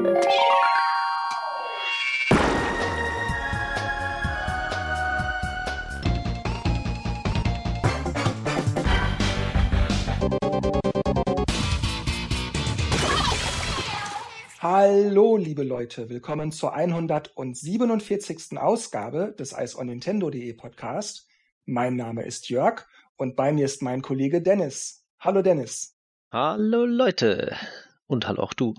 Hallo, liebe Leute, willkommen zur 147. Ausgabe des Eis on Nintendo.de Podcast. Mein Name ist Jörg und bei mir ist mein Kollege Dennis. Hallo Dennis. Hallo Leute. Und hallo auch du.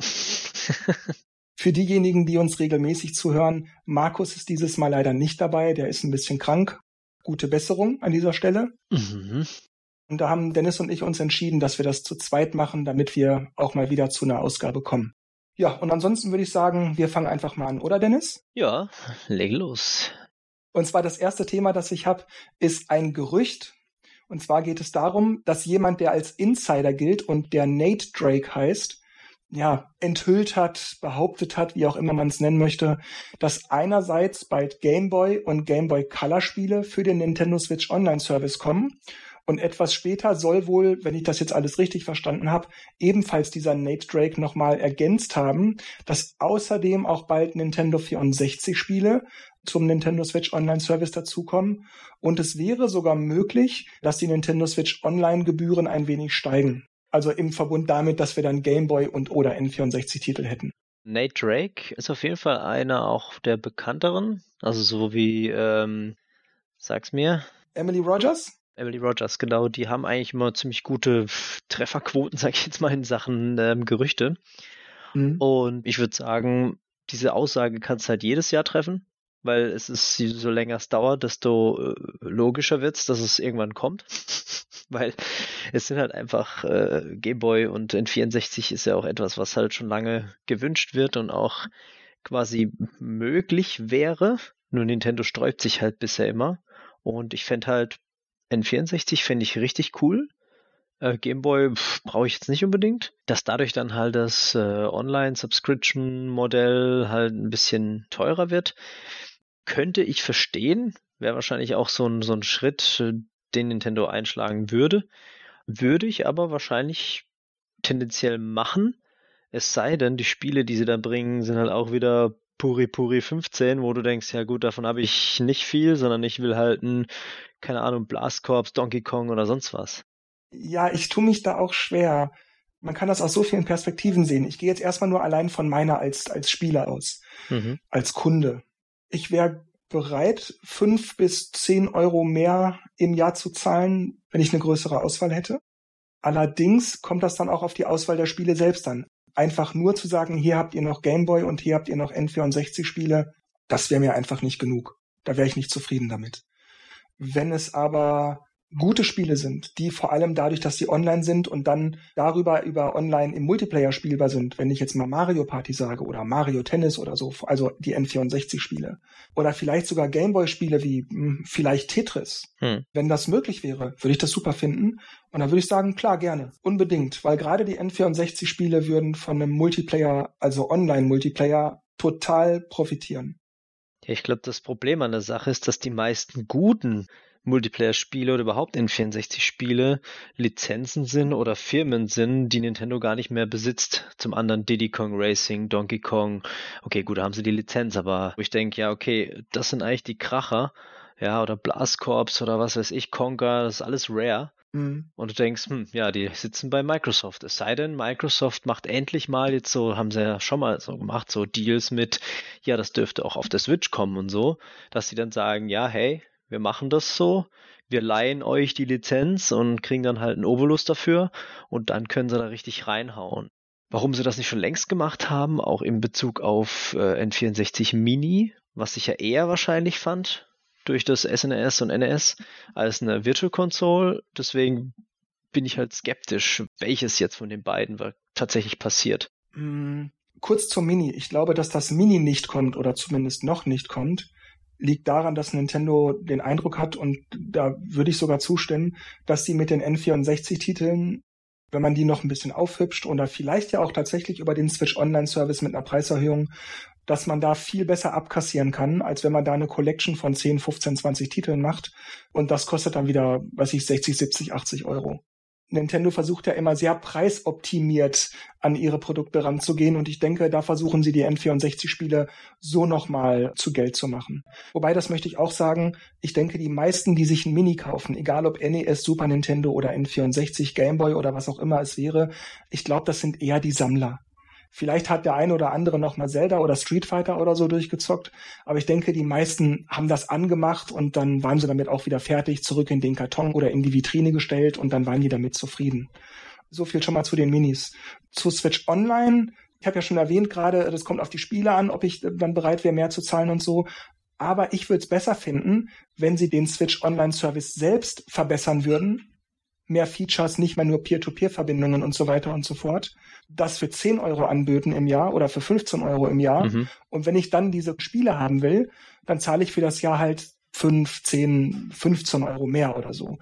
Für diejenigen, die uns regelmäßig zuhören, Markus ist dieses Mal leider nicht dabei, der ist ein bisschen krank. Gute Besserung an dieser Stelle. Mhm. Und da haben Dennis und ich uns entschieden, dass wir das zu zweit machen, damit wir auch mal wieder zu einer Ausgabe kommen. Ja, und ansonsten würde ich sagen, wir fangen einfach mal an, oder Dennis? Ja, leg los. Und zwar das erste Thema, das ich habe, ist ein Gerücht. Und zwar geht es darum, dass jemand, der als Insider gilt und der Nate Drake heißt, ja, enthüllt hat, behauptet hat, wie auch immer man es nennen möchte, dass einerseits bald Game Boy und Game Boy Color Spiele für den Nintendo Switch Online Service kommen und etwas später soll wohl, wenn ich das jetzt alles richtig verstanden habe, ebenfalls dieser Nate Drake nochmal ergänzt haben, dass außerdem auch bald Nintendo 64 Spiele zum Nintendo Switch Online Service dazukommen. Und es wäre sogar möglich, dass die Nintendo Switch Online Gebühren ein wenig steigen. Also im Verbund damit, dass wir dann Game Boy und oder N64 Titel hätten. Nate Drake ist auf jeden Fall einer auch der bekannteren. Also so wie, ähm, sag's mir. Emily Rogers? Emily Rogers, genau, die haben eigentlich immer ziemlich gute Trefferquoten, sag ich jetzt mal, in Sachen ähm, Gerüchte. Mhm. Und ich würde sagen, diese Aussage kannst du halt jedes Jahr treffen, weil es ist, so länger es dauert, desto äh, logischer wird's, dass es irgendwann kommt. weil es sind halt einfach äh, Gameboy und N64 ist ja auch etwas, was halt schon lange gewünscht wird und auch quasi möglich wäre. Nur Nintendo sträubt sich halt bisher immer. Und ich fände halt, N64 fände ich richtig cool. Äh, Gameboy brauche ich jetzt nicht unbedingt. Dass dadurch dann halt das äh, Online-Subscription-Modell halt ein bisschen teurer wird, könnte ich verstehen. Wäre wahrscheinlich auch so ein, so ein Schritt, äh, den Nintendo einschlagen würde. Würde ich aber wahrscheinlich tendenziell machen. Es sei denn, die Spiele, die sie da bringen, sind halt auch wieder Puri Puri 15, wo du denkst, ja gut, davon habe ich nicht viel, sondern ich will halt ein, keine Ahnung, Blast Corps, Donkey Kong oder sonst was. Ja, ich tue mich da auch schwer. Man kann das aus so vielen Perspektiven sehen. Ich gehe jetzt erstmal nur allein von meiner als, als Spieler aus, mhm. als Kunde. Ich wäre bereit, fünf bis zehn Euro mehr im Jahr zu zahlen, wenn ich eine größere Auswahl hätte. Allerdings kommt das dann auch auf die Auswahl der Spiele selbst an einfach nur zu sagen, hier habt ihr noch Gameboy und hier habt ihr noch N64-Spiele, das wäre mir einfach nicht genug. Da wäre ich nicht zufrieden damit. Wenn es aber gute Spiele sind, die vor allem dadurch, dass sie online sind und dann darüber über online im Multiplayer spielbar sind, wenn ich jetzt mal Mario Party sage oder Mario Tennis oder so, also die N64 Spiele oder vielleicht sogar Gameboy Spiele wie mh, hm, vielleicht Tetris. Hm. Wenn das möglich wäre, würde ich das super finden und dann würde ich sagen, klar, gerne, unbedingt, weil gerade die N64 Spiele würden von einem Multiplayer, also Online Multiplayer total profitieren. Ja, ich glaube, das Problem an der Sache ist, dass die meisten guten Multiplayer-Spiele oder überhaupt N64-Spiele Lizenzen sind oder Firmen sind, die Nintendo gar nicht mehr besitzt. Zum anderen Diddy Kong Racing, Donkey Kong. Okay, gut, da haben sie die Lizenz, aber ich denke, ja, okay, das sind eigentlich die Kracher. Ja, oder Blast Corps oder was weiß ich, Conker, das ist alles rare. Mhm. Und du denkst, hm, ja, die sitzen bei Microsoft. Es sei denn, Microsoft macht endlich mal jetzt so, haben sie ja schon mal so gemacht, so Deals mit, ja, das dürfte auch auf der Switch kommen und so, dass sie dann sagen, ja, hey, wir machen das so, wir leihen euch die Lizenz und kriegen dann halt einen Obolus dafür und dann können sie da richtig reinhauen. Warum sie das nicht schon längst gemacht haben, auch in Bezug auf äh, N64 Mini, was ich ja eher wahrscheinlich fand durch das SNES und NES als eine Virtual Console. Deswegen bin ich halt skeptisch, welches jetzt von den beiden tatsächlich passiert. Mm, kurz zum Mini. Ich glaube, dass das Mini nicht kommt oder zumindest noch nicht kommt, liegt daran, dass Nintendo den Eindruck hat, und da würde ich sogar zustimmen, dass sie mit den N64-Titeln, wenn man die noch ein bisschen aufhübscht oder vielleicht ja auch tatsächlich über den Switch Online-Service mit einer Preiserhöhung, dass man da viel besser abkassieren kann, als wenn man da eine Collection von 10, 15, 20 Titeln macht. Und das kostet dann wieder, weiß ich, 60, 70, 80 Euro. Nintendo versucht ja immer sehr preisoptimiert an ihre Produkte ranzugehen und ich denke, da versuchen sie die N64-Spiele so nochmal zu Geld zu machen. Wobei, das möchte ich auch sagen, ich denke, die meisten, die sich ein Mini kaufen, egal ob NES, Super Nintendo oder N64, Game Boy oder was auch immer es wäre, ich glaube, das sind eher die Sammler. Vielleicht hat der eine oder andere noch mal Zelda oder Street Fighter oder so durchgezockt, aber ich denke, die meisten haben das angemacht und dann waren sie damit auch wieder fertig, zurück in den Karton oder in die Vitrine gestellt und dann waren die damit zufrieden. So viel schon mal zu den Minis. Zu Switch Online, ich habe ja schon erwähnt gerade, das kommt auf die Spiele an, ob ich dann bereit wäre, mehr zu zahlen und so. Aber ich würde es besser finden, wenn sie den Switch Online Service selbst verbessern würden, mehr Features, nicht mehr nur Peer-to-Peer-Verbindungen und so weiter und so fort, das für 10 Euro anböten im Jahr oder für 15 Euro im Jahr. Mhm. Und wenn ich dann diese Spiele haben will, dann zahle ich für das Jahr halt 5, 10, 15 Euro mehr oder so.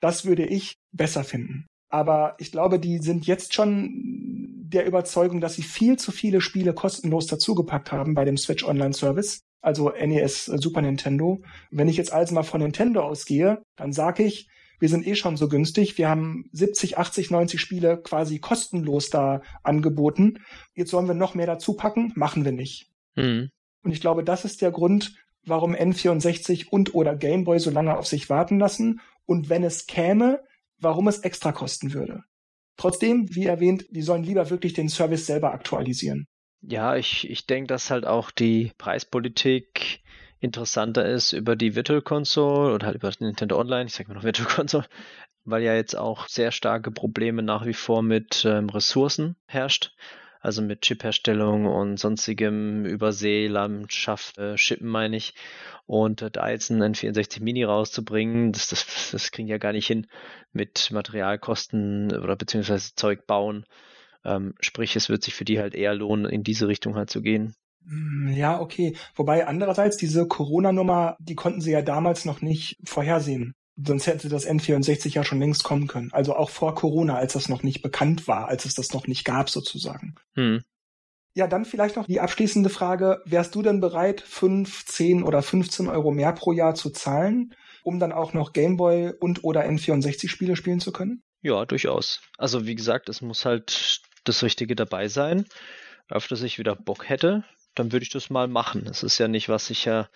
Das würde ich besser finden. Aber ich glaube, die sind jetzt schon der Überzeugung, dass sie viel zu viele Spiele kostenlos dazugepackt haben bei dem Switch Online Service. Also NES, Super Nintendo. Wenn ich jetzt also mal von Nintendo ausgehe, dann sage ich, wir sind eh schon so günstig. Wir haben 70, 80, 90 Spiele quasi kostenlos da angeboten. Jetzt sollen wir noch mehr dazu packen? Machen wir nicht. Mhm. Und ich glaube, das ist der Grund, warum N64 und oder Gameboy so lange auf sich warten lassen und wenn es käme, warum es extra kosten würde. Trotzdem, wie erwähnt, die sollen lieber wirklich den Service selber aktualisieren. Ja, ich, ich denke, dass halt auch die Preispolitik interessanter ist über die Virtual Console oder halt über Nintendo Online, ich sage mal noch Virtual Console, weil ja jetzt auch sehr starke Probleme nach wie vor mit ähm, Ressourcen herrscht. Also mit Chipherstellung und sonstigem Überseelandschaft, äh, Chippen meine ich. Und äh, da jetzt ein N64 Mini rauszubringen, das, das, das kriegen ja gar nicht hin mit Materialkosten oder beziehungsweise Zeug bauen. Ähm, sprich, es wird sich für die halt eher lohnen, in diese Richtung halt zu gehen. Hm, ja, okay. Wobei andererseits diese Corona-Nummer, die konnten sie ja damals noch nicht vorhersehen. Sonst hätte das N64 ja schon längst kommen können. Also auch vor Corona, als das noch nicht bekannt war, als es das noch nicht gab sozusagen. Hm. Ja, dann vielleicht noch die abschließende Frage. Wärst du denn bereit, 5, 10 oder 15 Euro mehr pro Jahr zu zahlen, um dann auch noch Gameboy und oder N64-Spiele spielen zu können? Ja, durchaus. Also wie gesagt, es muss halt das Richtige dabei sein. Auf das ich wieder Bock hätte, dann würde ich das mal machen. Es ist ja nicht, was ich ja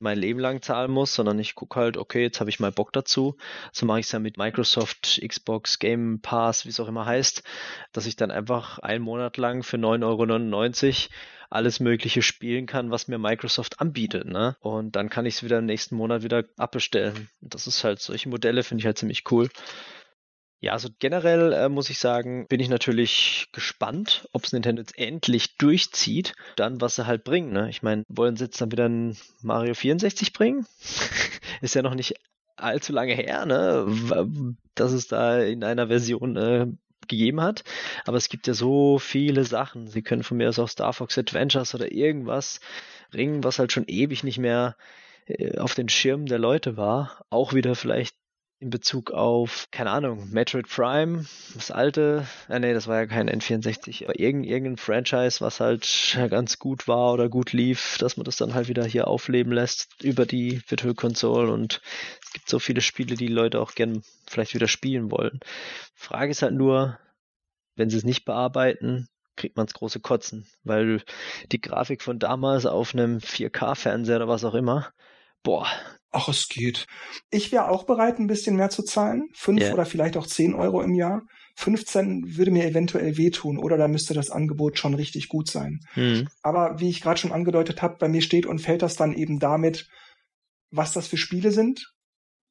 mein Leben lang zahlen muss, sondern ich gucke halt, okay, jetzt habe ich mal Bock dazu. So mache ich es ja mit Microsoft, Xbox, Game Pass, wie es auch immer heißt, dass ich dann einfach einen Monat lang für 9,99 Euro alles Mögliche spielen kann, was mir Microsoft anbietet. Ne? Und dann kann ich es wieder im nächsten Monat wieder abbestellen. Das ist halt, solche Modelle finde ich halt ziemlich cool. Ja, also generell äh, muss ich sagen, bin ich natürlich gespannt, ob es Nintendo jetzt endlich durchzieht, dann was sie halt bringen. Ne? Ich meine, wollen sie jetzt dann wieder ein Mario 64 bringen? Ist ja noch nicht allzu lange her, ne? dass es da in einer Version äh, gegeben hat. Aber es gibt ja so viele Sachen. Sie können von mir aus auch Star Fox Adventures oder irgendwas bringen, was halt schon ewig nicht mehr äh, auf den Schirm der Leute war. Auch wieder vielleicht in Bezug auf, keine Ahnung, Metroid Prime, das alte, äh, nee, das war ja kein N64, aber irgendein, irgendein Franchise, was halt ganz gut war oder gut lief, dass man das dann halt wieder hier aufleben lässt über die Virtual Console und es gibt so viele Spiele, die, Leute auch gern vielleicht wieder spielen wollen. Frage ist halt nur, wenn sie es nicht bearbeiten, kriegt man es große Kotzen, weil die Grafik von damals auf einem 4K-Fernseher oder was auch immer, boah, Ach, es geht. Ich wäre auch bereit, ein bisschen mehr zu zahlen. Fünf yeah. oder vielleicht auch zehn Euro im Jahr. 15 würde mir eventuell wehtun oder da müsste das Angebot schon richtig gut sein. Mhm. Aber wie ich gerade schon angedeutet habe, bei mir steht und fällt das dann eben damit, was das für Spiele sind.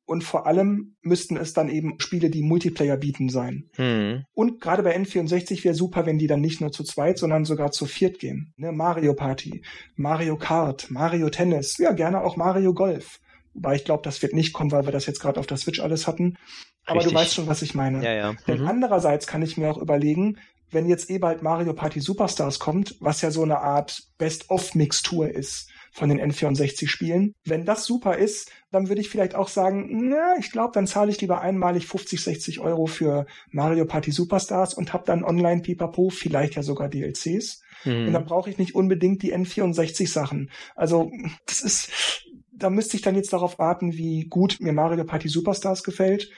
Und vor allem müssten es dann eben Spiele, die Multiplayer bieten sein. Mhm. Und gerade bei N64 wäre super, wenn die dann nicht nur zu zweit, sondern sogar zu viert gehen. Ne? Mario Party, Mario Kart, Mario Tennis, ja gerne auch Mario Golf. Wobei ich glaube, das wird nicht kommen, weil wir das jetzt gerade auf der Switch alles hatten. Aber Richtig. du weißt schon, was ich meine. Ja, ja. Mhm. Denn andererseits kann ich mir auch überlegen, wenn jetzt eh bald Mario Party Superstars kommt, was ja so eine Art Best-of-Mixtur ist von den N64-Spielen. Wenn das super ist, dann würde ich vielleicht auch sagen, na, ich glaube, dann zahle ich lieber einmalig 50, 60 Euro für Mario Party Superstars und habe dann online Pipapo, vielleicht ja sogar DLCs. Mhm. Und dann brauche ich nicht unbedingt die N64-Sachen. Also das ist, da müsste ich dann jetzt darauf warten, wie gut mir Mario Party Superstars gefällt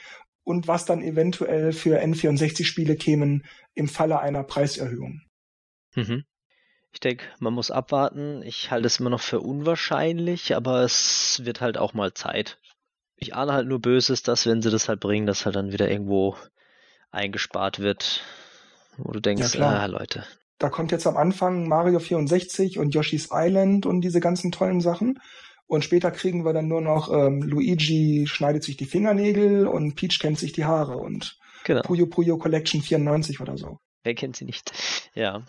und was dann eventuell für N64-Spiele kämen im Falle einer Preiserhöhung. Mhm. Ich denke, man muss abwarten. Ich halte es immer noch für unwahrscheinlich, aber es wird halt auch mal Zeit. Ich ahne halt nur Böses, dass wenn sie das halt bringen, dass halt dann wieder irgendwo eingespart wird, wo du denkst, ja, ah, Leute. Da kommt jetzt am Anfang Mario 64 und Yoshi's Island und diese ganzen tollen Sachen. Und später kriegen wir dann nur noch ähm, Luigi schneidet sich die Fingernägel und Peach kennt sich die Haare und genau. Puyo Puyo Collection 94 oder so. Wer kennt sie nicht? Ja.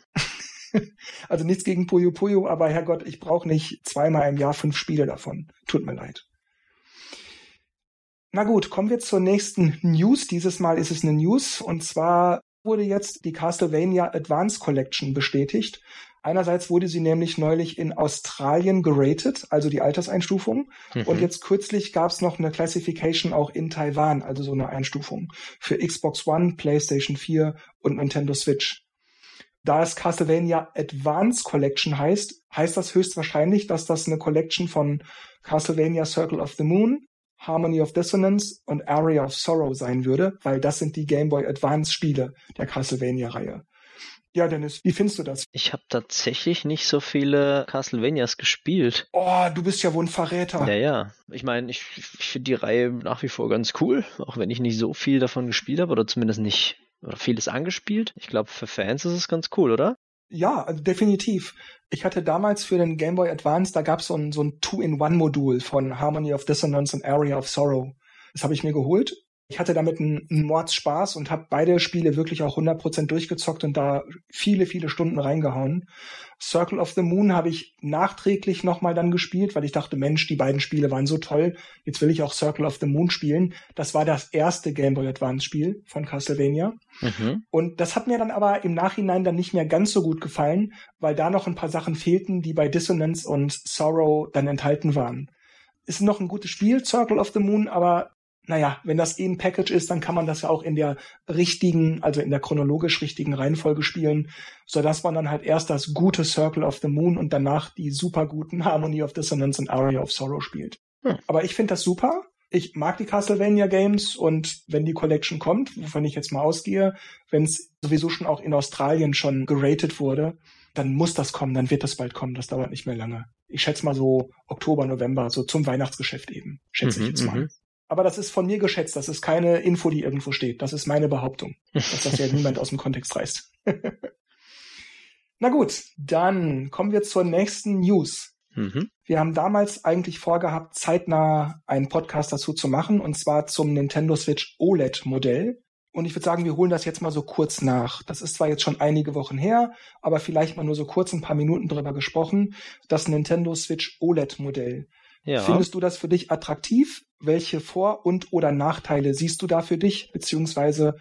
also nichts gegen Puyo Puyo, aber Herrgott, ich brauche nicht zweimal im Jahr fünf Spiele davon. Tut mir leid. Na gut, kommen wir zur nächsten News. Dieses Mal ist es eine News und zwar wurde jetzt die Castlevania Advance Collection bestätigt. Einerseits wurde sie nämlich neulich in Australien geratet, also die Alterseinstufung. Mhm. Und jetzt kürzlich gab es noch eine Classification auch in Taiwan, also so eine Einstufung für Xbox One, PlayStation 4 und Nintendo Switch. Da es Castlevania Advance Collection heißt, heißt das höchstwahrscheinlich, dass das eine Collection von Castlevania Circle of the Moon, Harmony of Dissonance und Area of Sorrow sein würde, weil das sind die Game Boy Advance Spiele der Castlevania-Reihe. Ja, Dennis, wie findest du das? Ich habe tatsächlich nicht so viele Castlevanias gespielt. Oh, du bist ja wohl ein Verräter. Ja, ja. Ich meine, ich, ich finde die Reihe nach wie vor ganz cool, auch wenn ich nicht so viel davon gespielt habe oder zumindest nicht oder vieles angespielt. Ich glaube, für Fans ist es ganz cool, oder? Ja, also definitiv. Ich hatte damals für den Game Boy Advance, da gab so es ein, so ein Two-in-One-Modul von Harmony of Dissonance und Area of Sorrow. Das habe ich mir geholt ich hatte damit einen, einen Mordspaß und habe beide Spiele wirklich auch 100% durchgezockt und da viele, viele Stunden reingehauen. Circle of the Moon habe ich nachträglich nochmal dann gespielt, weil ich dachte, Mensch, die beiden Spiele waren so toll, jetzt will ich auch Circle of the Moon spielen. Das war das erste Game Boy Advance Spiel von Castlevania. Mhm. Und das hat mir dann aber im Nachhinein dann nicht mehr ganz so gut gefallen, weil da noch ein paar Sachen fehlten, die bei Dissonance und Sorrow dann enthalten waren ist noch ein gutes Spiel, Circle of the Moon, aber naja, wenn das eh ein Package ist, dann kann man das ja auch in der richtigen, also in der chronologisch richtigen Reihenfolge spielen, so dass man dann halt erst das gute Circle of the Moon und danach die super guten Harmony of Dissonance und Aria of Sorrow spielt. Hm. Aber ich finde das super. Ich mag die Castlevania Games und wenn die Collection kommt, wovon ich jetzt mal ausgehe, wenn es sowieso schon auch in Australien schon geratet wurde, dann muss das kommen, dann wird das bald kommen, das dauert nicht mehr lange. Ich schätze mal so Oktober, November, so zum Weihnachtsgeschäft eben, schätze mhm, ich jetzt mal. Aber das ist von mir geschätzt. Das ist keine Info, die irgendwo steht. Das ist meine Behauptung, dass das ja niemand aus dem Kontext reißt. Na gut, dann kommen wir zur nächsten News. Mhm. Wir haben damals eigentlich vorgehabt, zeitnah einen Podcast dazu zu machen, und zwar zum Nintendo Switch OLED-Modell. Und ich würde sagen, wir holen das jetzt mal so kurz nach. Das ist zwar jetzt schon einige Wochen her, aber vielleicht mal nur so kurz ein paar Minuten drüber gesprochen. Das Nintendo Switch OLED-Modell. Ja. Findest du das für dich attraktiv? Welche Vor- und oder Nachteile siehst du da für dich, beziehungsweise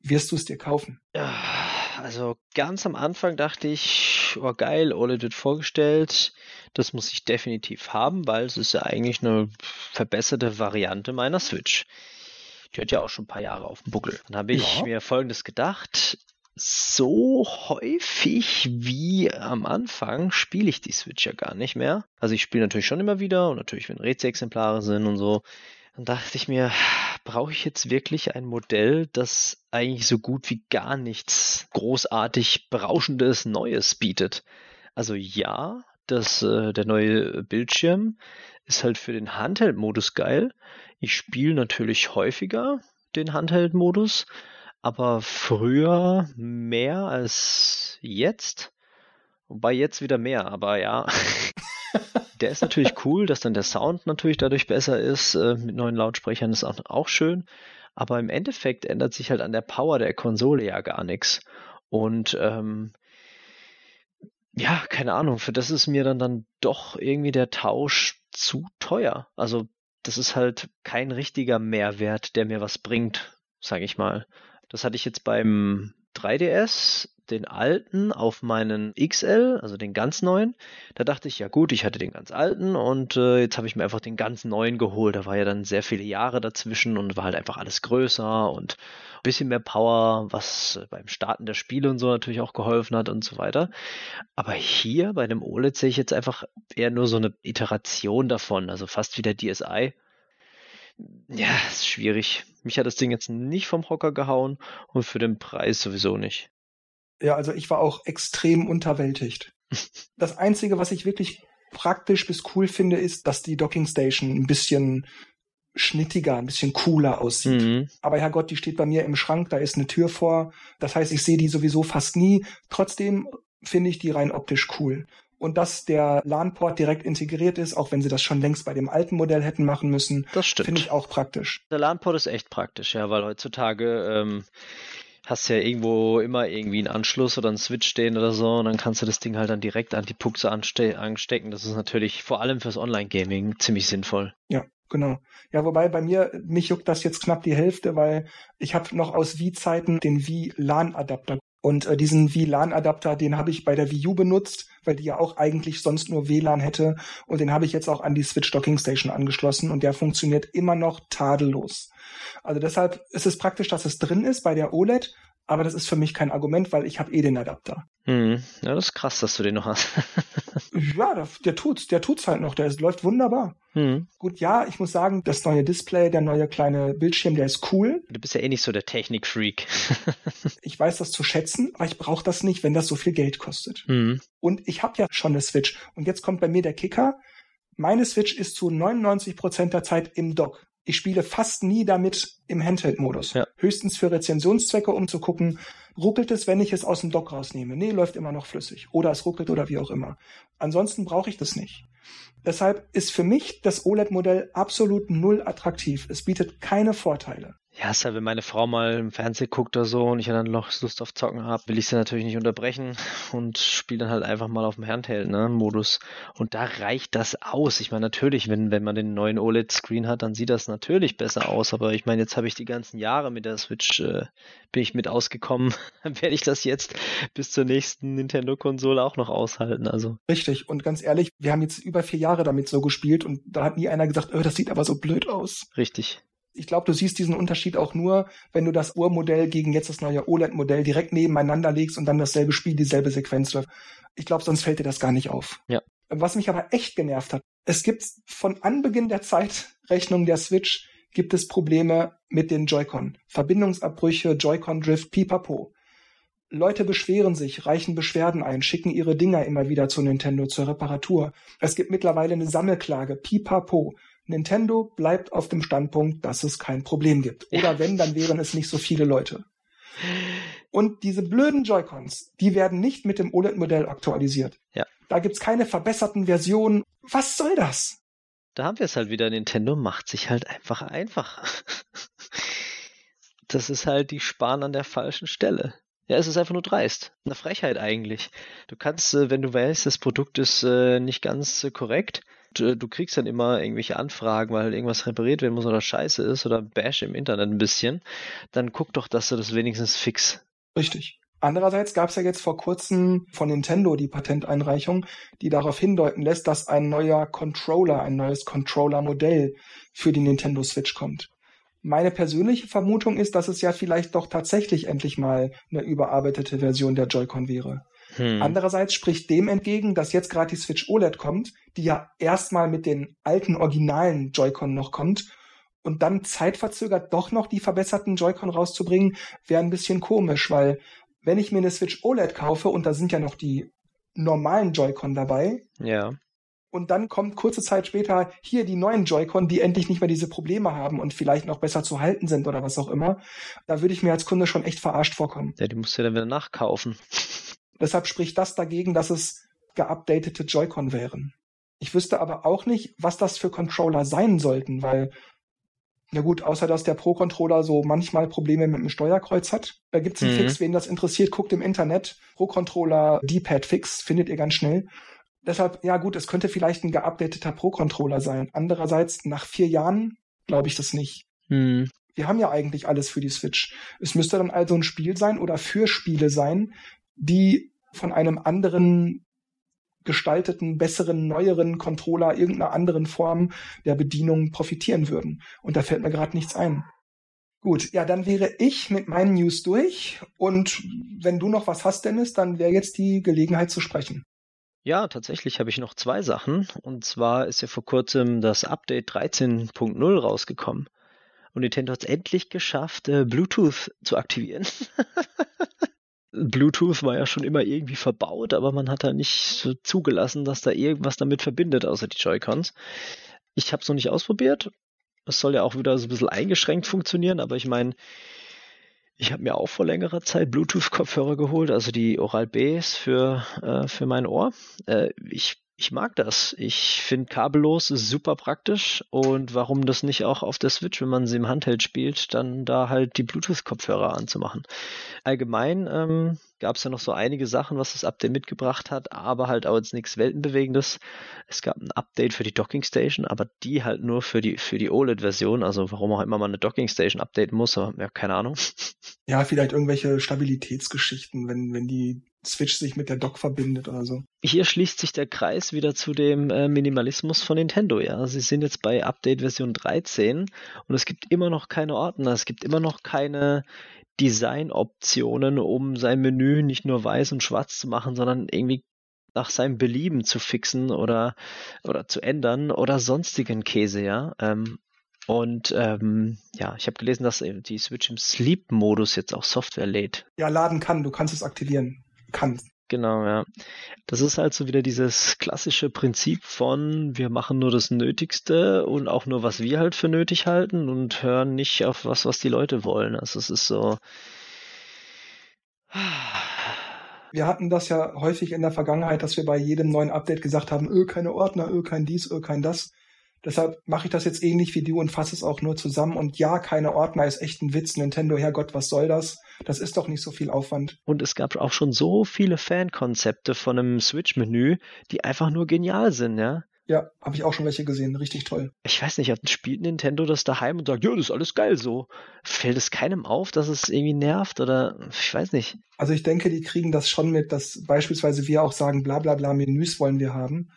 wirst du es dir kaufen? Ja, also ganz am Anfang dachte ich, oh geil, OLED wird vorgestellt. Das muss ich definitiv haben, weil es ist ja eigentlich eine verbesserte Variante meiner Switch. Die hat ja auch schon ein paar Jahre auf dem Buckel. Dann habe ich ja. mir folgendes gedacht so häufig wie am Anfang spiele ich die Switch ja gar nicht mehr. Also ich spiele natürlich schon immer wieder und natürlich, wenn Rätselexemplare sind und so. Dann dachte ich mir, brauche ich jetzt wirklich ein Modell, das eigentlich so gut wie gar nichts großartig berauschendes Neues bietet? Also ja, das, äh, der neue Bildschirm ist halt für den Handheld-Modus geil. Ich spiele natürlich häufiger den Handheld-Modus aber früher mehr als jetzt. Wobei jetzt wieder mehr, aber ja. der ist natürlich cool, dass dann der Sound natürlich dadurch besser ist. Äh, mit neuen Lautsprechern ist auch, auch schön. Aber im Endeffekt ändert sich halt an der Power der Konsole ja gar nichts. Und ähm, ja, keine Ahnung, für das ist mir dann, dann doch irgendwie der Tausch zu teuer. Also das ist halt kein richtiger Mehrwert, der mir was bringt, sage ich mal. Das hatte ich jetzt beim 3DS, den alten auf meinen XL, also den ganz neuen. Da dachte ich, ja gut, ich hatte den ganz alten und äh, jetzt habe ich mir einfach den ganz neuen geholt. Da war ja dann sehr viele Jahre dazwischen und war halt einfach alles größer und ein bisschen mehr Power, was beim Starten der Spiele und so natürlich auch geholfen hat und so weiter. Aber hier bei dem OLED sehe ich jetzt einfach eher nur so eine Iteration davon, also fast wie der DSi. Ja, ist schwierig Mich hat das Ding jetzt nicht vom Hocker gehauen und für den Preis sowieso nicht. Ja, also ich war auch extrem unterwältigt. das Einzige, was ich wirklich praktisch bis cool finde, ist, dass die Docking Station ein bisschen schnittiger, ein bisschen cooler aussieht. Mhm. Aber Herrgott, die steht bei mir im Schrank, da ist eine Tür vor. Das heißt, ich sehe die sowieso fast nie. Trotzdem finde ich die rein optisch cool. Und dass der LAN-Port direkt integriert ist, auch wenn sie das schon längst bei dem alten Modell hätten machen müssen, das stimmt. finde ich auch praktisch. Der LAN-Port ist echt praktisch, ja, weil heutzutage ähm, hast du ja irgendwo immer irgendwie einen Anschluss oder einen Switch stehen oder so und dann kannst du das Ding halt dann direkt an die Puxe anste anstecken. Das ist natürlich vor allem fürs Online-Gaming ziemlich sinnvoll. Ja, genau. Ja, wobei bei mir, mich juckt das jetzt knapp die Hälfte, weil ich habe noch aus Wii-Zeiten den Wii-LAN-Adapter. Und äh, diesen Wii-LAN-Adapter, den habe ich bei der Wii U benutzt, weil die ja auch eigentlich sonst nur WLAN hätte. Und den habe ich jetzt auch an die Switch Docking Station angeschlossen und der funktioniert immer noch tadellos. Also deshalb ist es praktisch, dass es drin ist bei der OLED, aber das ist für mich kein Argument, weil ich habe eh den Adapter. Hm. Ja, das ist krass, dass du den noch hast. ja, der, der, tut's, der tut's halt noch, der ist, läuft wunderbar. Hm. Gut, ja, ich muss sagen, das neue Display, der neue kleine Bildschirm, der ist cool. Du bist ja eh nicht so der Technik-Freak. ich weiß das zu schätzen, aber ich brauche das nicht, wenn das so viel Geld kostet. Hm. Und ich habe ja schon eine Switch. Und jetzt kommt bei mir der Kicker. Meine Switch ist zu 99 Prozent der Zeit im Dock. Ich spiele fast nie damit im Handheld-Modus. Ja. Höchstens für Rezensionszwecke, um zu gucken, ruckelt es, wenn ich es aus dem Dock rausnehme? Nee, läuft immer noch flüssig. Oder es ruckelt oder wie auch immer. Ansonsten brauche ich das nicht. Deshalb ist für mich das OLED-Modell absolut null attraktiv. Es bietet keine Vorteile. Ja, ist halt, wenn meine Frau mal im Fernsehen guckt oder so und ich dann noch Lust auf Zocken habe, will ich sie natürlich nicht unterbrechen und spiele dann halt einfach mal auf dem Handheld-Modus. Ne, und da reicht das aus. Ich meine, natürlich, wenn, wenn man den neuen OLED-Screen hat, dann sieht das natürlich besser aus. Aber ich meine, jetzt habe ich die ganzen Jahre mit der Switch, äh, bin ich mit ausgekommen. Dann werde ich das jetzt bis zur nächsten Nintendo-Konsole auch noch aushalten. Also. Richtig. Und ganz ehrlich, wir haben jetzt über vier Jahre damit so gespielt und da hat nie einer gesagt, oh, das sieht aber so blöd aus. Richtig ich glaube, du siehst diesen Unterschied auch nur, wenn du das Urmodell gegen jetzt das neue OLED-Modell direkt nebeneinander legst und dann dasselbe Spiel, dieselbe Sequenz läuft. Ich glaube, sonst fällt dir das gar nicht auf. Ja. Was mich aber echt genervt hat, es gibt von Anbeginn der Zeitrechnung der Switch gibt es Probleme mit den Joy-Con. Verbindungsabbrüche, Joy-Con-Drift, pipapo. Leute beschweren sich, reichen Beschwerden ein, schicken ihre Dinger immer wieder zu Nintendo zur Reparatur. Es gibt mittlerweile eine Sammelklage, pipapo. Nintendo bleibt auf dem Standpunkt, dass es kein Problem gibt. Oder ja. wenn, dann wären es nicht so viele Leute. Und diese blöden Joy-Cons, die werden nicht mit dem OLED-Modell aktualisiert. Ja. Da gibt's keine verbesserten Versionen. Was soll das? Da haben wir es halt wieder. Nintendo macht sich halt einfach einfach. das ist halt die Sparen an der falschen Stelle. Ja, es ist einfach nur dreist. Eine Frechheit eigentlich. Du kannst, äh, wenn du weißt, das Produkt ist äh, nicht ganz äh, korrekt, du, kriegst dann immer irgendwelche Anfragen, weil halt irgendwas repariert werden muss oder scheiße ist oder Bash im Internet ein bisschen, dann guck doch, dass du das wenigstens fix. Richtig. Andererseits gab es ja jetzt vor kurzem von Nintendo die Patenteinreichung, die darauf hindeuten lässt, dass ein neuer Controller, ein neues Controller-Modell für die Nintendo Switch kommt. Meine persönliche Vermutung ist, dass es ja vielleicht doch tatsächlich endlich mal eine überarbeitete Version der Joy-Con wäre. Hm. Andererseits spricht dem entgegen, dass jetzt gerade die Switch OLED kommt, die ja erstmal mit den alten originalen Joy-Con noch kommt und dann zeitverzögert doch noch die verbesserten Joy-Con rauszubringen, wäre ein bisschen komisch, weil wenn ich mir eine Switch OLED kaufe und da sind ja noch die normalen Joy-Con dabei. Ja. Und dann kommt kurze Zeit später hier die neuen Joy-Con, die endlich nicht mehr diese Probleme haben und vielleicht noch besser zu halten sind oder was auch immer. Da würde ich mir als Kunde schon echt verarscht vorkommen. Ja, die musst du ja dann wieder nachkaufen. Deshalb spricht das dagegen, dass es geupdatete Joy-Con wären. Ich wüsste aber auch nicht, was das für Controller sein sollten, weil, na gut, außer dass der Pro-Controller so manchmal Probleme mit dem Steuerkreuz hat. Da gibt's einen mhm. Fix, wen das interessiert, guckt im Internet. Pro-Controller D-Pad-Fix findet ihr ganz schnell. Deshalb, ja gut, es könnte vielleicht ein geupdateter Pro-Controller sein. Andererseits, nach vier Jahren glaube ich das nicht. Mhm. Wir haben ja eigentlich alles für die Switch. Es müsste dann also ein Spiel sein oder für Spiele sein, die von einem anderen gestalteten, besseren, neueren Controller irgendeiner anderen Form der Bedienung profitieren würden. Und da fällt mir gerade nichts ein. Gut, ja, dann wäre ich mit meinen News durch. Und wenn du noch was hast, Dennis, dann wäre jetzt die Gelegenheit zu sprechen. Ja, tatsächlich habe ich noch zwei Sachen. Und zwar ist ja vor kurzem das Update 13.0 rausgekommen. Und Nintendo hat es endlich geschafft, äh, Bluetooth zu aktivieren. Bluetooth war ja schon immer irgendwie verbaut, aber man hat da nicht so zugelassen, dass da irgendwas damit verbindet, außer die Joy-Cons. Ich habe es noch nicht ausprobiert. Es soll ja auch wieder so ein bisschen eingeschränkt funktionieren, aber ich meine, ich habe mir auch vor längerer Zeit Bluetooth-Kopfhörer geholt, also die Oral Bs für, äh, für mein Ohr. Äh, ich ich mag das. Ich finde kabellos ist super praktisch und warum das nicht auch auf der Switch, wenn man sie im Handheld spielt, dann da halt die Bluetooth-Kopfhörer anzumachen. Allgemein ähm, gab es ja noch so einige Sachen, was das Update mitgebracht hat, aber halt auch jetzt nichts Weltenbewegendes. Es gab ein Update für die Docking Station, aber die halt nur für die für die OLED-Version. Also warum auch immer man eine Docking Station updaten muss, aber ja, keine Ahnung. Ja, vielleicht irgendwelche Stabilitätsgeschichten, wenn wenn die Switch sich mit der Dock verbindet oder so. Hier schließt sich der Kreis wieder zu dem äh, Minimalismus von Nintendo, ja. Sie sind jetzt bei Update Version 13 und es gibt immer noch keine Ordner, es gibt immer noch keine Designoptionen, um sein Menü nicht nur weiß und schwarz zu machen, sondern irgendwie nach seinem Belieben zu fixen oder, oder zu ändern oder sonstigen Käse, ja. Ähm, und ähm, ja, ich habe gelesen, dass die Switch im Sleep-Modus jetzt auch Software lädt. Ja, laden kann, du kannst es aktivieren kann. Genau, ja. Das ist halt so wieder dieses klassische Prinzip von, wir machen nur das Nötigste und auch nur, was wir halt für nötig halten und hören nicht auf was, was die Leute wollen. Also es ist so. Wir hatten das ja häufig in der Vergangenheit, dass wir bei jedem neuen Update gesagt haben, öh, keine Ordner, öh, kein dies, öh, kein das. Deshalb mache ich das jetzt ähnlich wie du und fasse es auch nur zusammen. Und ja, keine Ordner ist echt ein Witz. Nintendo, Herrgott, was soll das? Das ist doch nicht so viel Aufwand. Und es gab auch schon so viele Fan-Konzepte von einem Switch-Menü, die einfach nur genial sind, ja. Ja, habe ich auch schon welche gesehen. Richtig toll. Ich weiß nicht, spielt Nintendo das daheim und sagt, ja, das ist alles geil so. Fällt es keinem auf, dass es irgendwie nervt oder ich weiß nicht. Also ich denke, die kriegen das schon mit, dass beispielsweise wir auch sagen, bla bla bla Menüs wollen wir haben.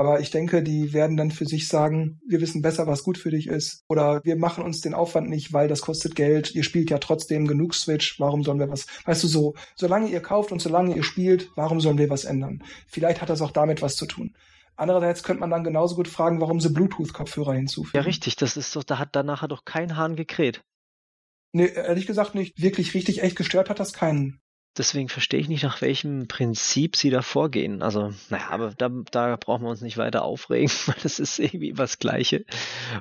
Aber ich denke, die werden dann für sich sagen, wir wissen besser, was gut für dich ist. Oder wir machen uns den Aufwand nicht, weil das kostet Geld. Ihr spielt ja trotzdem genug Switch. Warum sollen wir was? Weißt du so, solange ihr kauft und solange ihr spielt, warum sollen wir was ändern? Vielleicht hat das auch damit was zu tun. Andererseits könnte man dann genauso gut fragen, warum sie Bluetooth-Kopfhörer hinzufügen. Ja, richtig. Das ist doch, da hat danach doch kein Hahn gekräht. Nee, ehrlich gesagt nicht. Wirklich richtig echt gestört hat das keinen deswegen verstehe ich nicht, nach welchem Prinzip sie da vorgehen. Also, naja, aber da, da brauchen wir uns nicht weiter aufregen, weil das ist irgendwie was Gleiche.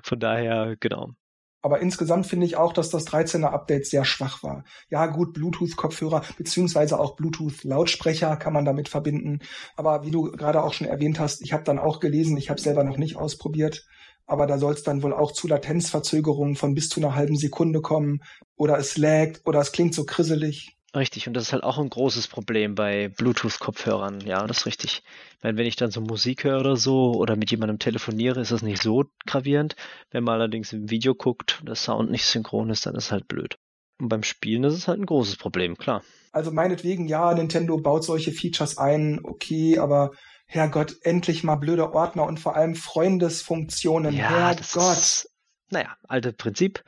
Von daher, genau. Aber insgesamt finde ich auch, dass das 13er Update sehr schwach war. Ja, gut, Bluetooth-Kopfhörer beziehungsweise auch Bluetooth-Lautsprecher kann man damit verbinden. Aber wie du gerade auch schon erwähnt hast, ich habe dann auch gelesen, ich habe selber noch nicht ausprobiert, aber da soll es dann wohl auch zu Latenzverzögerungen von bis zu einer halben Sekunde kommen oder es laggt oder es klingt so krisselig. Richtig, und das ist halt auch ein großes Problem bei Bluetooth-Kopfhörern. Ja, das ist richtig. Ich meine, wenn ich dann so Musik höre oder so oder mit jemandem telefoniere, ist das nicht so gravierend. Wenn man allerdings im Video guckt und der Sound nicht synchron ist, dann ist es halt blöd. Und beim Spielen ist es halt ein großes Problem, klar. Also meinetwegen, ja, Nintendo baut solche Features ein, okay, aber Herrgott, endlich mal blöde Ordner und vor allem Freundesfunktionen. Ja, Herrgott. Ist, naja, alte Prinzip.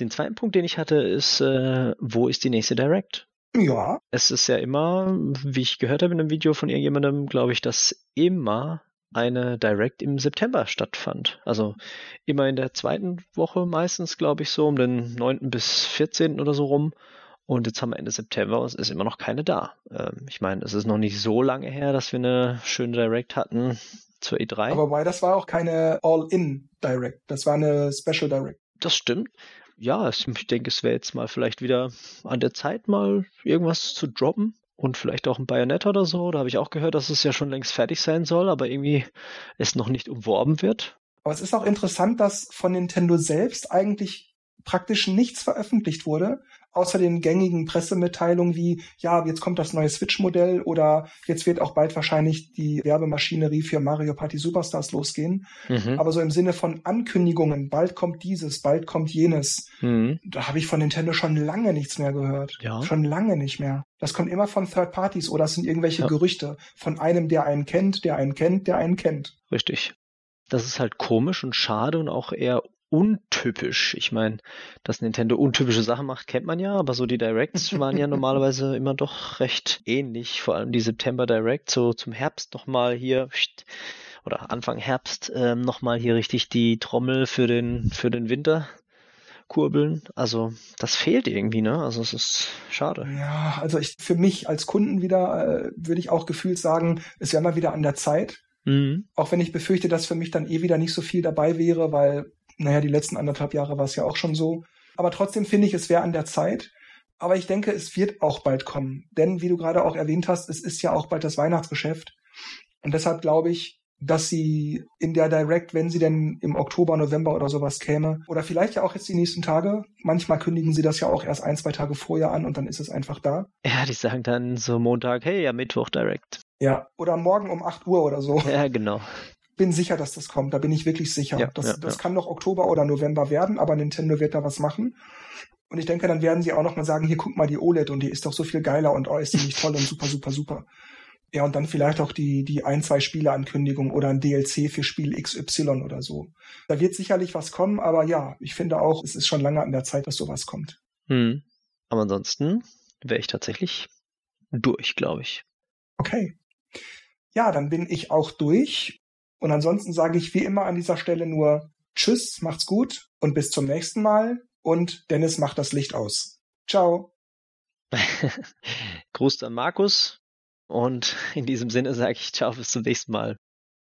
Den zweiten Punkt, den ich hatte, ist, äh, wo ist die nächste Direct? Ja. Es ist ja immer, wie ich gehört habe in einem Video von irgendjemandem, glaube ich, dass immer eine Direct im September stattfand. Also immer in der zweiten Woche meistens, glaube ich, so um den 9. bis 14. oder so rum. Und jetzt haben wir Ende September und es ist immer noch keine da. Ähm, ich meine, es ist noch nicht so lange her, dass wir eine schöne Direct hatten zur E3. Aber wobei, das war auch keine All-In Direct. Das war eine Special Direct. Das stimmt ja, ich denke, es wäre jetzt mal vielleicht wieder an der Zeit, mal irgendwas zu droppen. Und vielleicht auch ein Bayonetta oder so. Da habe ich auch gehört, dass es ja schon längst fertig sein soll, aber irgendwie es noch nicht umworben wird. Aber es ist auch interessant, dass von Nintendo selbst eigentlich praktisch nichts veröffentlicht wurde, außer den gängigen Pressemitteilungen wie, ja, jetzt kommt das neue Switch-Modell oder jetzt wird auch bald wahrscheinlich die Werbemaschinerie für Mario Party Superstars losgehen. Mhm. Aber so im Sinne von Ankündigungen, bald kommt dieses, bald kommt jenes, mhm. da habe ich von Nintendo schon lange nichts mehr gehört. Ja. Schon lange nicht mehr. Das kommt immer von Third Parties oder es sind irgendwelche ja. Gerüchte von einem, der einen kennt, der einen kennt, der einen kennt. Richtig. Das ist halt komisch und schade und auch eher untypisch. Ich meine, dass Nintendo untypische Sachen macht, kennt man ja, aber so die Directs waren ja normalerweise immer doch recht ähnlich. Vor allem die September Direct, so zum Herbst nochmal hier oder Anfang Herbst ähm, nochmal hier richtig die Trommel für den für den Winter zurückkurbeln. Also das fehlt irgendwie, ne? Also es ist schade. Ja, also ich für mich als Kunden wieder äh, würde ich auch gefühlt sagen, es wäre mal wieder an der Zeit. Mhm. Auch wenn ich befürchte, dass für mich dann eh wieder nicht so viel dabei wäre, weil, naja, die letzten anderthalb Jahre war es ja auch schon so. Aber trotzdem finde ich, es wäre an der Zeit. Aber ich denke, es wird auch bald kommen. Denn, wie du gerade auch erwähnt hast, es ist ja auch bald das Weihnachtsgeschäft. Und deshalb glaube ich, dass sie in der Direct, wenn sie denn im Oktober, November oder sowas käme, oder vielleicht ja auch jetzt die nächsten Tage, manchmal kündigen sie das ja auch erst ein, zwei Tage vorher an und dann ist es einfach da. Ja, die sagen dann so Montag, hey, ja, Mittwoch Direct. Ja, oder morgen um 8 Uhr oder so. Ja, genau. Bin sicher, dass das kommt, da bin ich wirklich sicher. Ja, das ja, das ja. kann noch Oktober oder November werden, aber Nintendo wird da was machen. Und ich denke, dann werden sie auch noch mal sagen, hier guck mal die OLED und die ist doch so viel geiler und oh, ist die nicht toll und super, super, super. Ja, und dann vielleicht auch die, die ein, zwei Spieleankündigung oder ein DLC für Spiel XY oder so. Da wird sicherlich was kommen, aber ja, ich finde auch, es ist schon lange an der Zeit, dass sowas kommt. Hm. Aber ansonsten wäre ich tatsächlich durch, glaube ich. Okay. Ja, dann bin ich auch durch. Und ansonsten sage ich wie immer an dieser Stelle nur Tschüss, macht's gut und bis zum nächsten Mal. Und Dennis macht das Licht aus. Ciao. Gruß an Markus. Und in diesem Sinne sage ich ciao bis zum nächsten Mal.